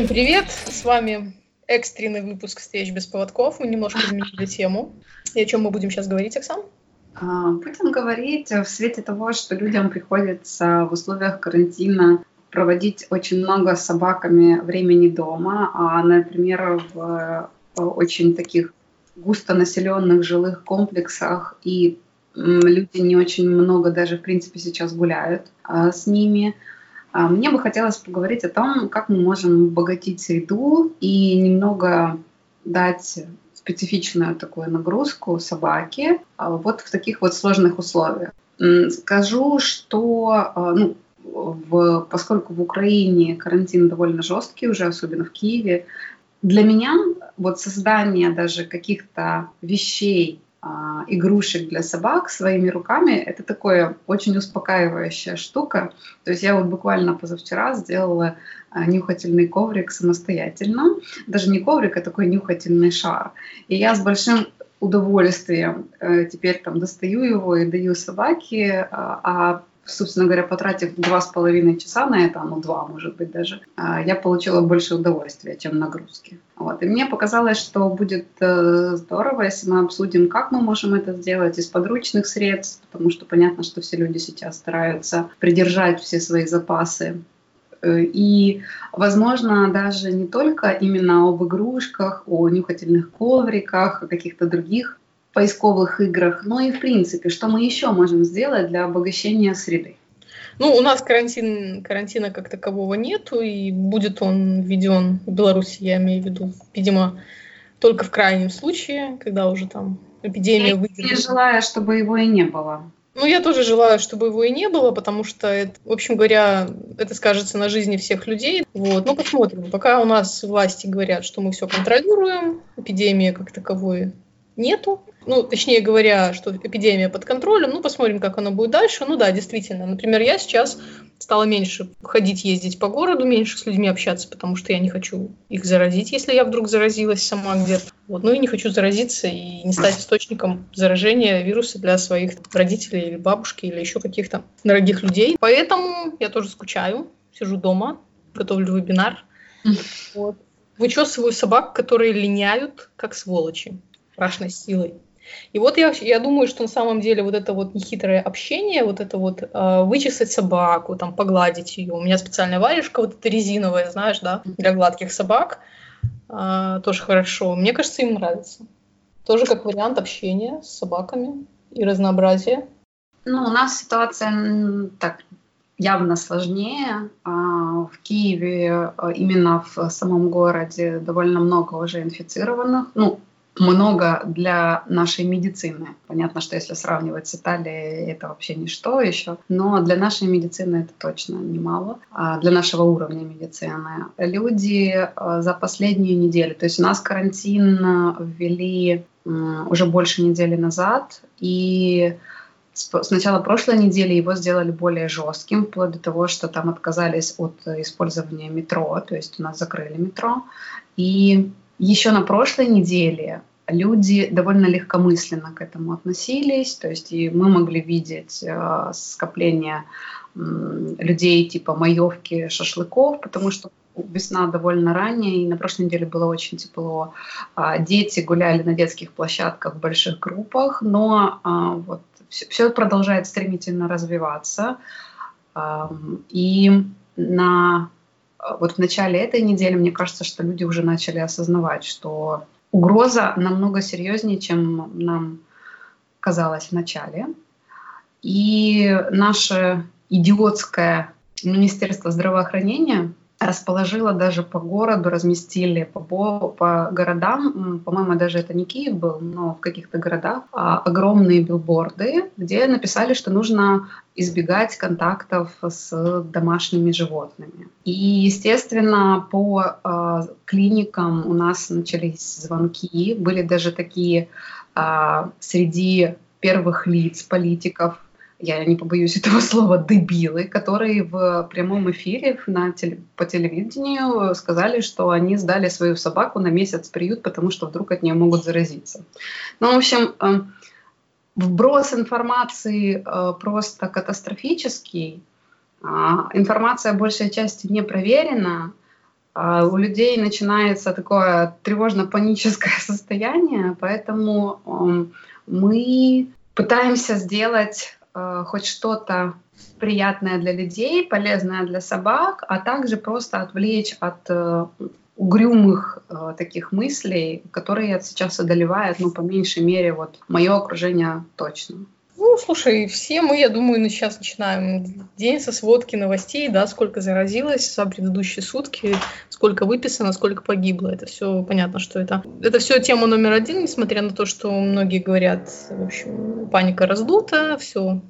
Всем привет! С вами экстренный выпуск «Встреч без поводков». Мы немножко изменили тему. И о чем мы будем сейчас говорить, Оксан? А, будем говорить в свете того, что людям приходится в условиях карантина проводить очень много с собаками времени дома, а, например, в очень таких густонаселенных жилых комплексах и люди не очень много даже, в принципе, сейчас гуляют а, с ними. А, мне бы хотелось поговорить о том, как мы можем обогатить среду и немного дать специфичную такую нагрузку собаке а, вот в таких вот сложных условиях. Скажу, что а, ну, в, поскольку в Украине карантин довольно жесткий уже, особенно в Киеве, для меня вот создание даже каких-то вещей, игрушек для собак своими руками, это такое очень успокаивающая штука. То есть я вот буквально позавчера сделала а, нюхательный коврик самостоятельно. Даже не коврик, а такой нюхательный шар. И я с большим удовольствием э, теперь там достаю его и даю собаке, а, а собственно говоря, потратив два с половиной часа на это, ну два, может быть, даже, а, я получила больше удовольствия, чем нагрузки. Вот. И мне показалось, что будет э, здорово, если мы обсудим, как мы можем это сделать из подручных средств, потому что понятно, что все люди сейчас стараются придержать все свои запасы э, и, возможно, даже не только именно об игрушках, о нюхательных ковриках, о каких-то других поисковых играх, но и в принципе, что мы еще можем сделать для обогащения среды. Ну, у нас карантин, карантина как такового нету, и будет он введен в Беларуси, я имею в виду, видимо, только в крайнем случае, когда уже там эпидемия выйдет. Я желаю, чтобы его и не было. Ну, я тоже желаю, чтобы его и не было, потому что, это, в общем говоря, это скажется на жизни всех людей. Вот. Ну, посмотрим. Пока у нас власти говорят, что мы все контролируем, эпидемии как таковой нету. Ну, точнее говоря, что эпидемия под контролем. Ну, посмотрим, как оно будет дальше. Ну да, действительно. Например, я сейчас стала меньше ходить, ездить по городу, меньше с людьми общаться, потому что я не хочу их заразить, если я вдруг заразилась сама где-то. Вот. Ну и не хочу заразиться и не стать источником заражения вируса для своих родителей или бабушки или еще каких-то дорогих людей. Поэтому я тоже скучаю, сижу дома, готовлю вебинар. Вот. Вычесываю собак, которые линяют, как сволочи страшной силой. И вот я, я думаю, что на самом деле вот это вот нехитрое общение, вот это вот э, вычесать собаку, там погладить ее. У меня специальная варежка вот эта резиновая, знаешь, да, для гладких собак. Э, тоже хорошо. Мне кажется, им нравится. Тоже как вариант общения с собаками и разнообразия. Ну, у нас ситуация так явно сложнее. А, в Киеве именно в самом городе довольно много уже инфицированных. Ну, много для нашей медицины. Понятно, что если сравнивать с Италией, это вообще ничто еще, но для нашей медицины это точно немало, а для нашего уровня медицины. Люди э, за последнюю неделю, то есть у нас карантин ввели уже больше недели назад, и с начала прошлой недели его сделали более жестким, вплоть до того, что там отказались от использования метро, то есть у нас закрыли метро. И еще на прошлой неделе люди довольно легкомысленно к этому относились, то есть и мы могли видеть э, скопление э, людей типа маевки, шашлыков, потому что весна довольно ранняя, и на прошлой неделе было очень тепло. А, дети гуляли на детских площадках в больших группах, но а, вот все, все продолжает стремительно развиваться. А, и на вот в начале этой недели, мне кажется, что люди уже начали осознавать, что угроза намного серьезнее, чем нам казалось в начале. И наше идиотское Министерство здравоохранения расположило даже по городу, разместили по, по городам, по-моему, даже это не Киев был, но в каких-то городах, а, огромные билборды, где написали, что нужно избегать контактов с домашними животными. И, естественно, по э, клиникам у нас начались звонки, были даже такие э, среди первых лиц политиков, я не побоюсь этого слова, дебилы, которые в прямом эфире на теле, по телевидению сказали, что они сдали свою собаку на месяц в приют, потому что вдруг от нее могут заразиться. Ну, в общем, э, вброс информации э, просто катастрофический. А, информация большей части не проверена, а у людей начинается такое тревожно-паническое состояние, поэтому эм, мы пытаемся сделать э, хоть что-то приятное для людей, полезное для собак, а также просто отвлечь от э, угрюмых э, таких мыслей, которые сейчас одолевают, ну, по меньшей мере, вот мое окружение точно. Ну, слушай, все мы, я думаю, сейчас начинаем день со сводки новостей, да, сколько заразилось за предыдущие сутки, сколько выписано, сколько погибло. Это все понятно, что это. Это все тема номер один, несмотря на то, что многие говорят, в общем, паника раздута, все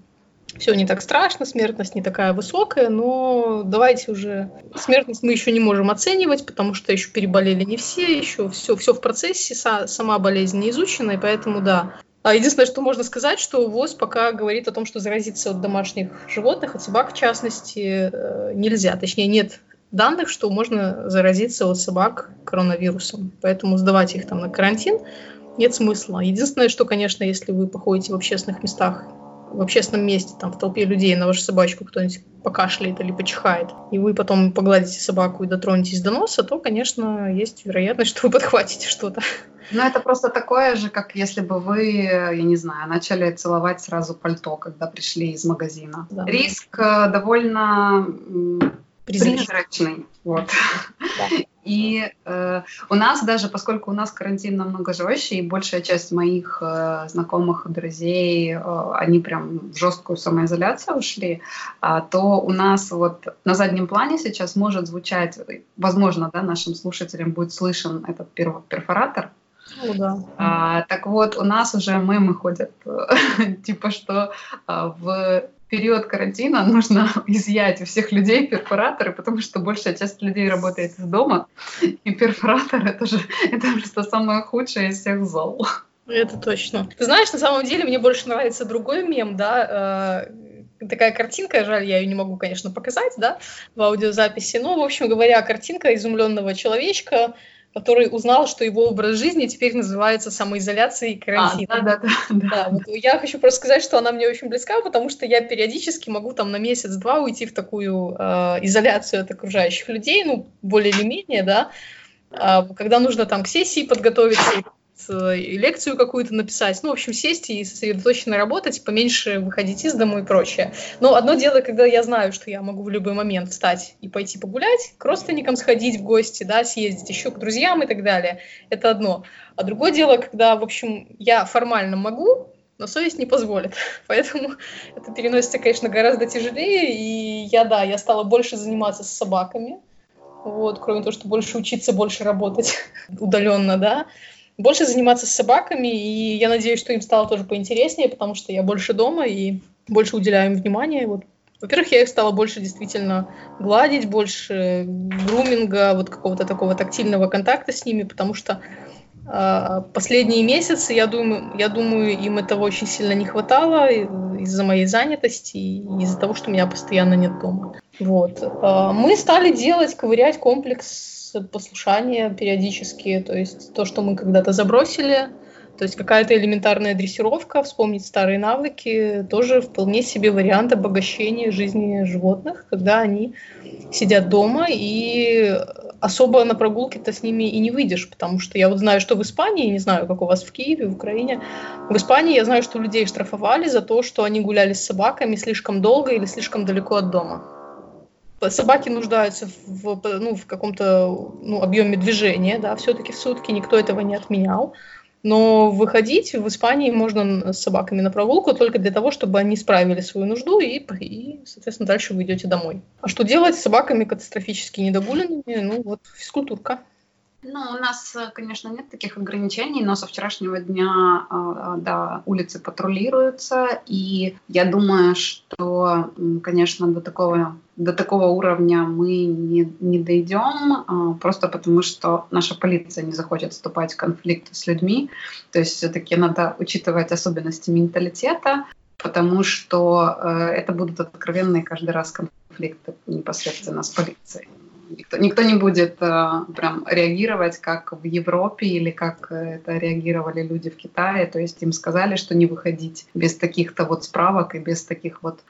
все не так страшно, смертность не такая высокая, но давайте уже... Смертность мы еще не можем оценивать, потому что еще переболели не все, еще все, все в процессе, сама болезнь не изучена, и поэтому да. А единственное, что можно сказать, что ВОЗ пока говорит о том, что заразиться от домашних животных, от собак в частности, э, нельзя. Точнее, нет данных, что можно заразиться от собак коронавирусом. Поэтому сдавать их там на карантин нет смысла. Единственное, что, конечно, если вы походите в общественных местах в общественном месте, там, в толпе людей на вашу собачку кто-нибудь покашляет или почихает, и вы потом погладите собаку и дотронетесь до носа, то, конечно, есть вероятность, что вы подхватите что-то. Ну, это просто такое же, как если бы вы, я не знаю, начали целовать сразу пальто, когда пришли из магазина. Да. Риск э, довольно призрачный. Вот. Да. И э, у нас даже, поскольку у нас карантин намного жестче, и большая часть моих э, знакомых, друзей, э, они прям в жесткую самоизоляцию ушли, э, то у нас вот на заднем плане сейчас может звучать, возможно, да, нашим слушателям будет слышен этот перфоратор, ну, да. а, так вот, у нас уже мемы ходят, типа что а, в период карантина нужно изъять у всех людей перфораторы, потому что большая часть людей работает из дома, и перфоратор это же это просто самое худшее из всех зол. Это точно. Ты знаешь, на самом деле мне больше нравится другой мем, да, э, такая картинка, жаль, я ее не могу, конечно, показать, да, в аудиозаписи, но, в общем говоря, картинка изумленного человечка, который узнал, что его образ жизни теперь называется самоизоляцией и карантином. А, да, да, да. да вот я хочу просто сказать, что она мне очень близка, потому что я периодически могу там на месяц-два уйти в такую э, изоляцию от окружающих людей, ну, более или менее, да, э, когда нужно там к сессии подготовиться, лекцию какую-то написать, ну, в общем, сесть и сосредоточенно работать, поменьше выходить из дома и прочее. Но одно дело, когда я знаю, что я могу в любой момент встать и пойти погулять, к родственникам сходить в гости, да, съездить еще к друзьям и так далее, это одно. А другое дело, когда, в общем, я формально могу, но совесть не позволит. Поэтому это переносится, конечно, гораздо тяжелее. И я, да, я стала больше заниматься с собаками. Вот, кроме того, что больше учиться, больше работать удаленно, да больше заниматься с собаками, и я надеюсь, что им стало тоже поинтереснее, потому что я больше дома и больше уделяю им внимания. Вот. Во-первых, я их стала больше действительно гладить, больше груминга, вот какого-то такого тактильного контакта с ними, потому что э, последние месяцы, я думаю, я думаю, им этого очень сильно не хватало из-за моей занятости и из-за того, что меня постоянно нет дома. Вот. Э, мы стали делать, ковырять комплекс послушание периодически, то есть то, что мы когда-то забросили, то есть какая-то элементарная дрессировка, вспомнить старые навыки, тоже вполне себе вариант обогащения жизни животных, когда они сидят дома и особо на прогулке-то с ними и не выйдешь, потому что я вот знаю, что в Испании, не знаю, как у вас в Киеве, в Украине, в Испании я знаю, что людей штрафовали за то, что они гуляли с собаками слишком долго или слишком далеко от дома собаки нуждаются в, ну, в каком-то ну, объеме движения, да, все-таки в сутки, никто этого не отменял. Но выходить в Испании можно с собаками на прогулку только для того, чтобы они справили свою нужду и, и соответственно, дальше вы идете домой. А что делать с собаками катастрофически недогуленными? Ну, вот физкультурка. Ну, у нас, конечно, нет таких ограничений, но со вчерашнего дня, а, да, улицы патрулируются, и я думаю, что, конечно, до такого, до такого уровня мы не, не дойдем, а, просто потому что наша полиция не захочет вступать в конфликт с людьми, то есть все-таки надо учитывать особенности менталитета, потому что э, это будут откровенные каждый раз конфликты непосредственно с полицией. Никто, никто не будет э, прям реагировать, как в Европе или как это реагировали люди в Китае. То есть им сказали, что не выходить без таких-то вот справок и без таких вот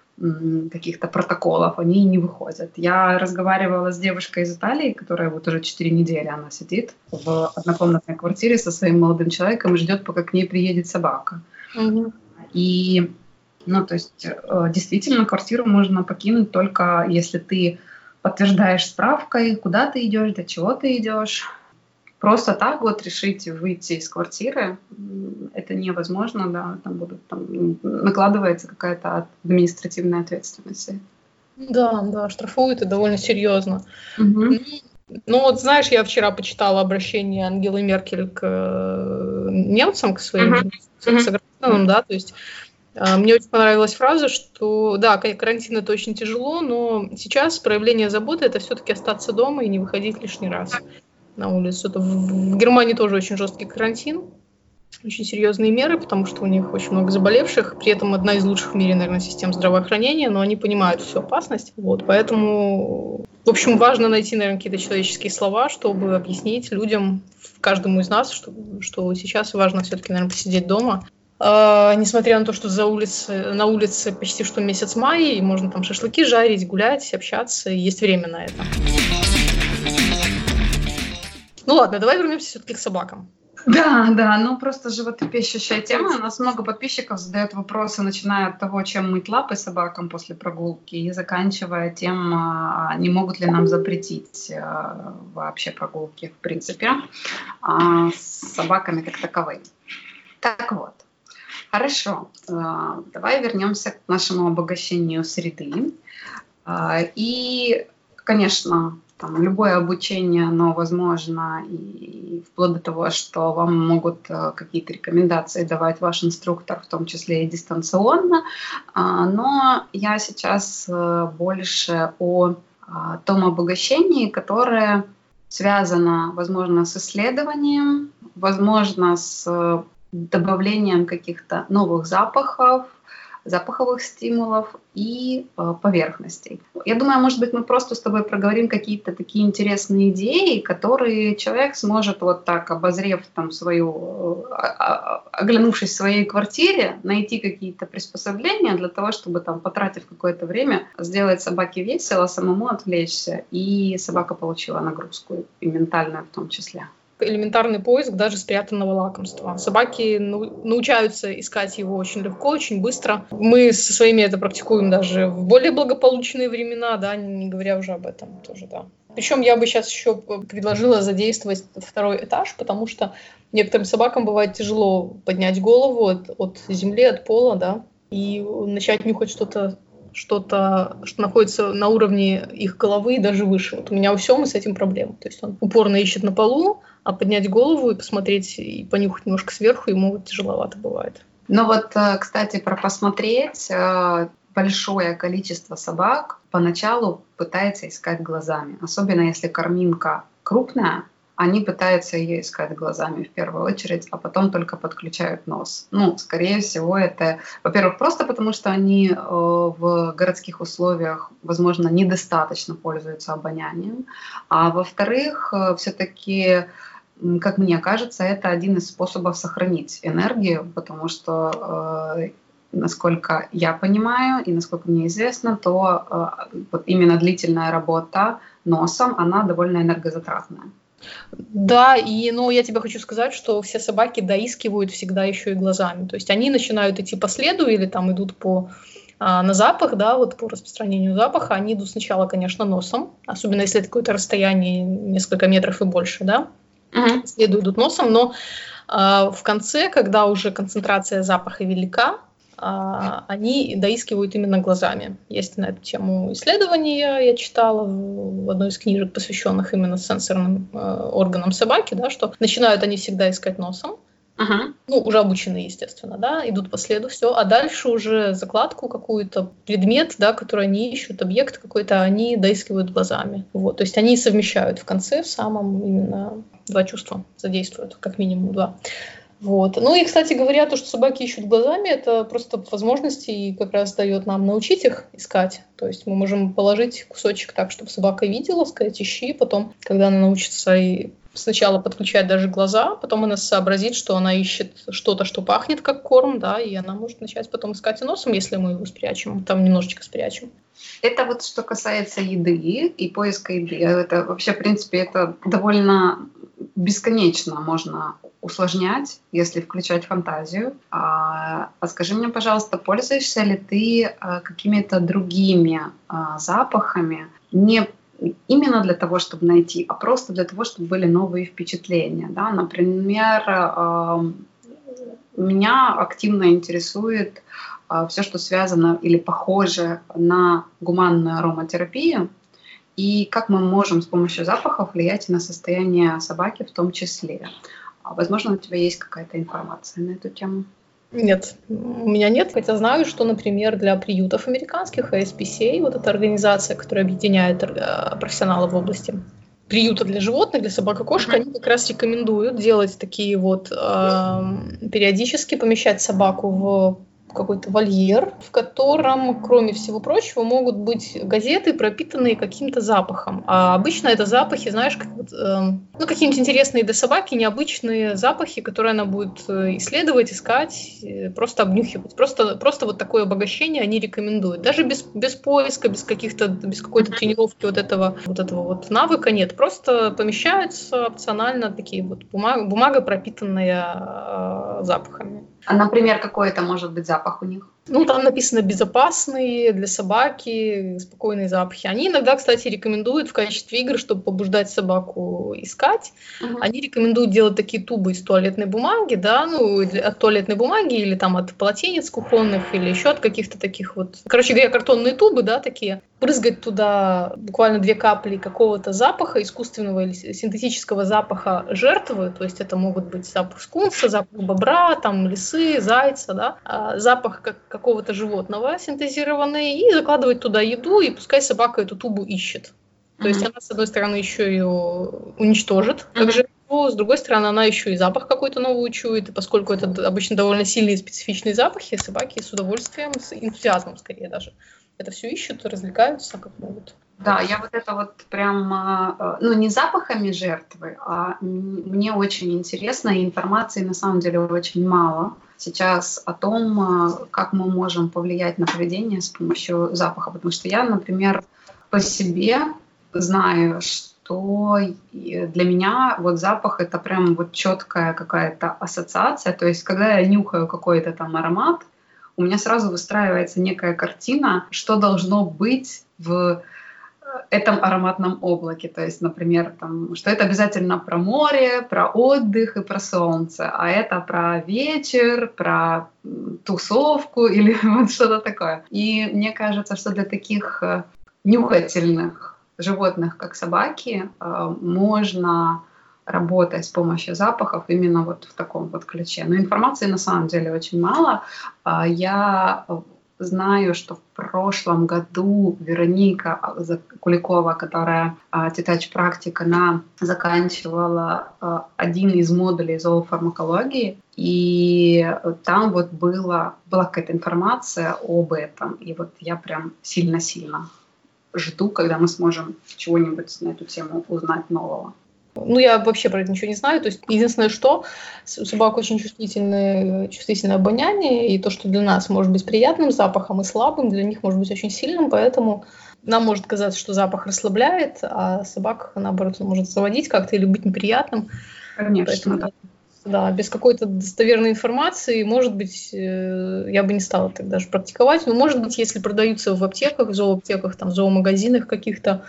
каких-то протоколов, они не выходят. Я разговаривала с девушкой из Италии, которая вот уже 4 недели она сидит в однокомнатной квартире со своим молодым человеком и ждет, пока к ней приедет собака. Угу. И, ну, то есть, э, действительно, квартиру можно покинуть только если ты подтверждаешь справкой, куда ты идешь, для чего ты идешь. Просто так вот решить выйти из квартиры, это невозможно, да, там будут, там накладывается какая-то административная ответственность. Да, да, штрафуют и довольно серьезно. Угу. Ну вот знаешь, я вчера почитала обращение Ангелы Меркель к э, немцам, к своим uh-huh. согражданам, да, то есть мне очень понравилась фраза, что да, карантин это очень тяжело, но сейчас проявление заботы это все-таки остаться дома и не выходить лишний раз на улицу. Это в, в Германии тоже очень жесткий карантин, очень серьезные меры, потому что у них очень много заболевших, при этом одна из лучших в мире, наверное, систем здравоохранения, но они понимают всю опасность, вот, поэтому, в общем, важно найти, наверное, какие-то человеческие слова, чтобы объяснить людям, каждому из нас, что, что сейчас важно все-таки, наверное, посидеть дома, Uh, несмотря на то, что за улице, на улице почти что месяц мая, и можно там шашлыки жарить, гулять, общаться, есть время на это. Ну ладно, давай вернемся все-таки к собакам. Да, да, ну просто животрепещущая тема. У нас много подписчиков задают вопросы, начиная от того, чем мыть лапы собакам после прогулки, и заканчивая тем, а, не могут ли нам запретить а, вообще прогулки, в принципе, а, с собаками как таковыми. Так вот, хорошо, давай вернемся к нашему обогащению среды. И, конечно, там, любое обучение, оно возможно, и вплоть до того, что вам могут э, какие-то рекомендации давать ваш инструктор, в том числе и дистанционно. А, но я сейчас больше о а, том обогащении, которое связано, возможно, с исследованием, возможно, с добавлением каких-то новых запахов, запаховых стимулов и э, поверхностей. Я думаю, может быть, мы просто с тобой проговорим какие-то такие интересные идеи, которые человек сможет вот так, обозрев там свою, э, оглянувшись в своей квартире, найти какие-то приспособления для того, чтобы там, потратив какое-то время, сделать собаке весело, самому отвлечься, и собака получила нагрузку, и ментальную в том числе элементарный поиск даже спрятанного лакомства. Собаки научаются искать его очень легко, очень быстро. Мы со своими это практикуем даже в более благополучные времена, да, не говоря уже об этом тоже, да. Причем я бы сейчас еще предложила задействовать второй этаж, потому что некоторым собакам бывает тяжело поднять голову от, от земли, от пола, да, и начать нюхать что-то что-то, что находится на уровне их головы и даже выше. Вот у меня у Семы с этим проблема. То есть он упорно ищет на полу, а поднять голову и посмотреть и понюхать немножко сверху ему тяжеловато бывает. Ну вот, э, кстати, про посмотреть э, большое количество собак поначалу пытается искать глазами, особенно если корминка крупная, они пытаются ее искать глазами в первую очередь, а потом только подключают нос. Ну, скорее всего, это, во-первых, просто потому, что они э, в городских условиях, возможно, недостаточно пользуются обонянием, а во-вторых, все-таки как мне кажется, это один из способов сохранить энергию, потому что э, насколько я понимаю и насколько мне известно, то э, вот именно длительная работа носом, она довольно энергозатратная. Да, и ну, я тебе хочу сказать, что все собаки доискивают всегда еще и глазами. То есть они начинают идти по следу или там идут по а, на запах, да, вот по распространению запаха, они идут сначала, конечно, носом, особенно если это какое-то расстояние несколько метров и больше, да, uh-huh. следу идут носом, но а, в конце, когда уже концентрация запаха велика, а, они доискивают именно глазами. Есть на эту тему исследования, я читала в одной из книжек, посвященных именно сенсорным э, органам собаки, да, что начинают они всегда искать носом, Ну, уже обученные, естественно, да, идут по следу, все. А дальше уже закладку какую-то, предмет, да, который они ищут, объект какой-то, они доискивают глазами. Вот, то есть они совмещают в конце в самом именно два чувства задействуют, как минимум два. Вот. Ну и, кстати говоря, то, что собаки ищут глазами, это просто возможности и как раз дает нам научить их искать. То есть мы можем положить кусочек так, чтобы собака видела, сказать ищи, потом, когда она научится и сначала подключать даже глаза, потом она сообразит, что она ищет что-то, что пахнет как корм, да, и она может начать потом искать и носом, если мы его спрячем, там немножечко спрячем. Это вот что касается еды и поиска еды. Это вообще, в принципе, это довольно бесконечно можно усложнять, если включать фантазию. А, а скажи мне, пожалуйста, пользуешься ли ты а, какими-то другими а, запахами, не именно для того, чтобы найти, а просто для того, чтобы были новые впечатления. Да? Например, меня активно интересует а, все, что связано или похоже на гуманную ароматерапию, и как мы можем с помощью запахов влиять на состояние собаки в том числе. А, возможно, у тебя есть какая-то информация на эту тему? Нет, у меня нет, хотя знаю, что, например, для приютов американских ASPCA, вот эта организация, которая объединяет э, профессионалов в области приюта для животных, для собак и кошек, они как раз рекомендуют делать такие вот э, периодически помещать собаку в какой-то вольер, в котором, кроме всего прочего, могут быть газеты, пропитанные каким-то запахом. А обычно это запахи, знаешь, как, э, ну, какие-нибудь интересные для собаки, необычные запахи, которые она будет э, исследовать, искать, э, просто обнюхивать. Просто, просто вот такое обогащение они рекомендуют. Даже без, без поиска, без каких-то, без какой-то тренировки вот этого, вот этого вот навыка нет. Просто помещаются опционально такие вот бумага, бумага пропитанная э, запахами. А, например, какой это может быть запах у них? Ну, там написано безопасные для собаки, спокойные запахи. Они иногда, кстати, рекомендуют в качестве игр, чтобы побуждать собаку искать. Угу. Они рекомендуют делать такие тубы из туалетной бумаги, да, ну, от туалетной бумаги или там от полотенец кухонных или еще от каких-то таких вот, короче говоря, картонные тубы, да, такие. Брызгать туда буквально две капли какого-то запаха, искусственного или синтетического запаха жертвы, то есть это могут быть запах скунса, запах бобра, там лисы, зайца, да, а запах как какого-то животного синтезированный и закладывать туда еду, и пускай собака эту тубу ищет. То mm-hmm. есть она, с одной стороны, еще ее уничтожит, как жертву, с другой стороны, она еще и запах какой-то новый учует, и поскольку это обычно довольно сильные специфичные запахи, собаки с удовольствием, с энтузиазмом скорее даже, это все ищут, развлекаются как могут. Да, я вот это вот прям, а, ну не запахами жертвы, а мне очень интересно, и информации на самом деле очень мало сейчас о том, а, как мы можем повлиять на поведение с помощью запаха. Потому что я, например, по себе знаю, что для меня вот запах это прям вот четкая какая-то ассоциация. То есть, когда я нюхаю какой-то там аромат, у меня сразу выстраивается некая картина, что должно быть в этом ароматном облаке. То есть, например, там, что это обязательно про море, про отдых и про солнце, а это про вечер, про тусовку или вот что-то такое. И мне кажется, что для таких э, нюхательных животных, как собаки, э, можно работать с помощью запахов именно вот в таком вот ключе. Но информации на самом деле очень мало. А я Знаю, что в прошлом году Вероника Куликова, которая а, тетач-практик, она заканчивала а, один из модулей зоофармакологии, и там вот была, была какая-то информация об этом. И вот я прям сильно-сильно жду, когда мы сможем чего-нибудь на эту тему узнать нового. Ну, я вообще про это ничего не знаю. То есть, единственное, что у собак очень чувствительное, чувствительное обоняние, и то, что для нас может быть приятным запахом и слабым, для них может быть очень сильным, поэтому нам может казаться, что запах расслабляет, а собак, наоборот, он может заводить как-то или быть неприятным. Конечно, поэтому, да. Да, без какой-то достоверной информации, может быть, э, я бы не стала так даже практиковать, но, может быть, если продаются в аптеках, в зооаптеках, там, в зоомагазинах каких-то,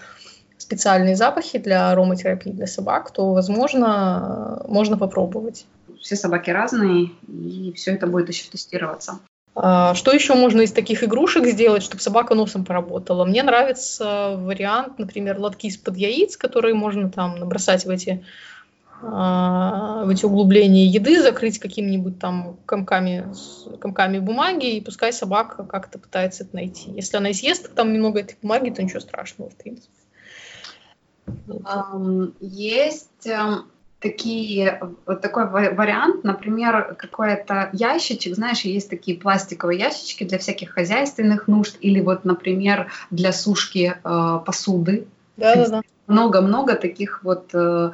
специальные запахи для ароматерапии для собак, то, возможно, можно попробовать. Все собаки разные, и все это будет еще тестироваться. А, что еще можно из таких игрушек сделать, чтобы собака носом поработала? Мне нравится вариант, например, лотки из-под яиц, которые можно там набросать в эти, а, в эти углубления еды, закрыть какими-нибудь там комками, комками бумаги, и пускай собака как-то пытается это найти. Если она съест там немного этой бумаги, то ничего страшного, в принципе. Есть такие, вот такой вариант, например, какой-то ящичек, знаешь, есть такие пластиковые ящички для всяких хозяйственных нужд или вот, например, для сушки э, посуды. Да-да-да. Много-много таких вот э,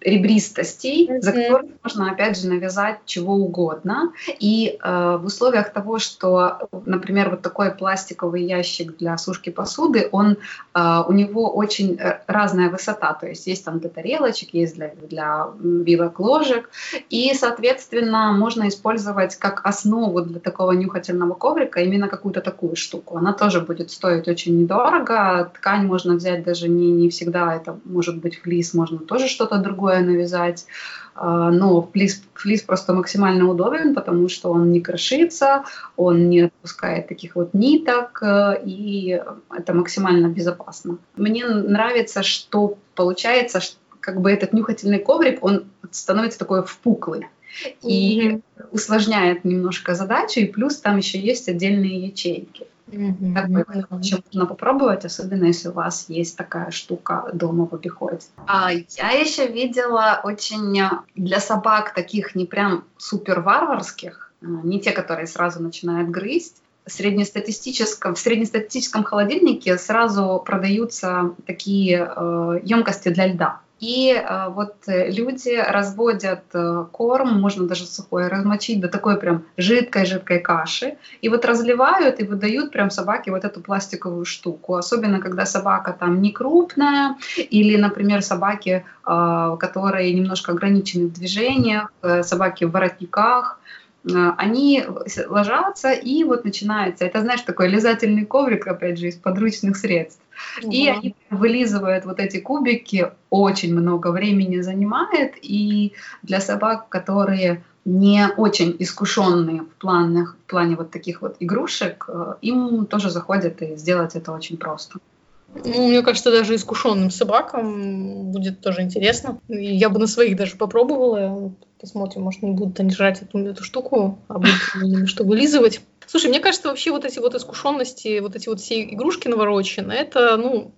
ребристостей, mm-hmm. за которые можно, опять же, навязать чего угодно. И э, в условиях того, что, например, вот такой пластиковый ящик для сушки посуды, он, э, у него очень э, разная высота, то есть есть там для тарелочек, есть для, для вилок, ложек, и, соответственно, можно использовать как основу для такого нюхательного коврика именно какую-то такую штуку. Она тоже будет стоить очень недорого, ткань можно взять даже не, не всегда, это может быть флис можно тоже что-то другое навязать, а, но флис, флис просто максимально удобен, потому что он не крошится, он не отпускает таких вот ниток, э, и это максимально безопасно. Мне нравится, что получается, что как бы этот нюхательный коврик, он становится такой впуклый и mm-hmm. усложняет немножко задачу, и плюс там еще есть отдельные ячейки. Mm-hmm. Mm-hmm. можно попробовать, особенно если у вас есть такая штука дома в обиходе. А я еще видела очень для собак таких не прям супер варварских, а, не те, которые сразу начинают грызть, среднестатистическом, в среднестатистическом холодильнике сразу продаются такие э, емкости для льда. И э, вот э, люди разводят э, корм, можно даже сухой размочить до такой прям жидкой-жидкой каши, и вот разливают и выдают прям собаке вот эту пластиковую штуку. Особенно, когда собака там не крупная, или, например, собаки, э, которые немножко ограничены в движениях, э, собаки в воротниках, а, они ложатся, и вот начинается, это, знаешь, такой лизательный коврик, опять же, из подручных средств. Угу. И они вылизывают вот эти кубики, очень много времени занимает, и для собак, которые не очень искушенные в, планах, в плане вот таких вот игрушек, э, им тоже заходит и сделать это очень просто. Ну, мне кажется, даже искушенным собакам будет тоже интересно. Я бы на своих даже попробовала. Посмотрим, может, не будут они жрать эту, эту штуку, а будут что вылизывать. Слушай, мне кажется, вообще вот эти вот искушенности, вот эти вот все игрушки навороченные, это, ну,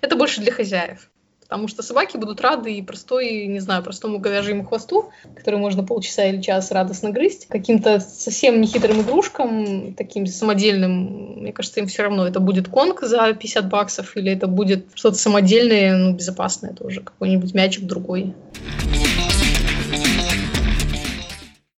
это больше для хозяев потому что собаки будут рады и простой, не знаю, простому говяжьему хвосту, который можно полчаса или час радостно грызть, каким-то совсем нехитрым игрушкам, таким самодельным, мне кажется, им все равно, это будет конг за 50 баксов или это будет что-то самодельное, ну, безопасное тоже, какой-нибудь мячик другой.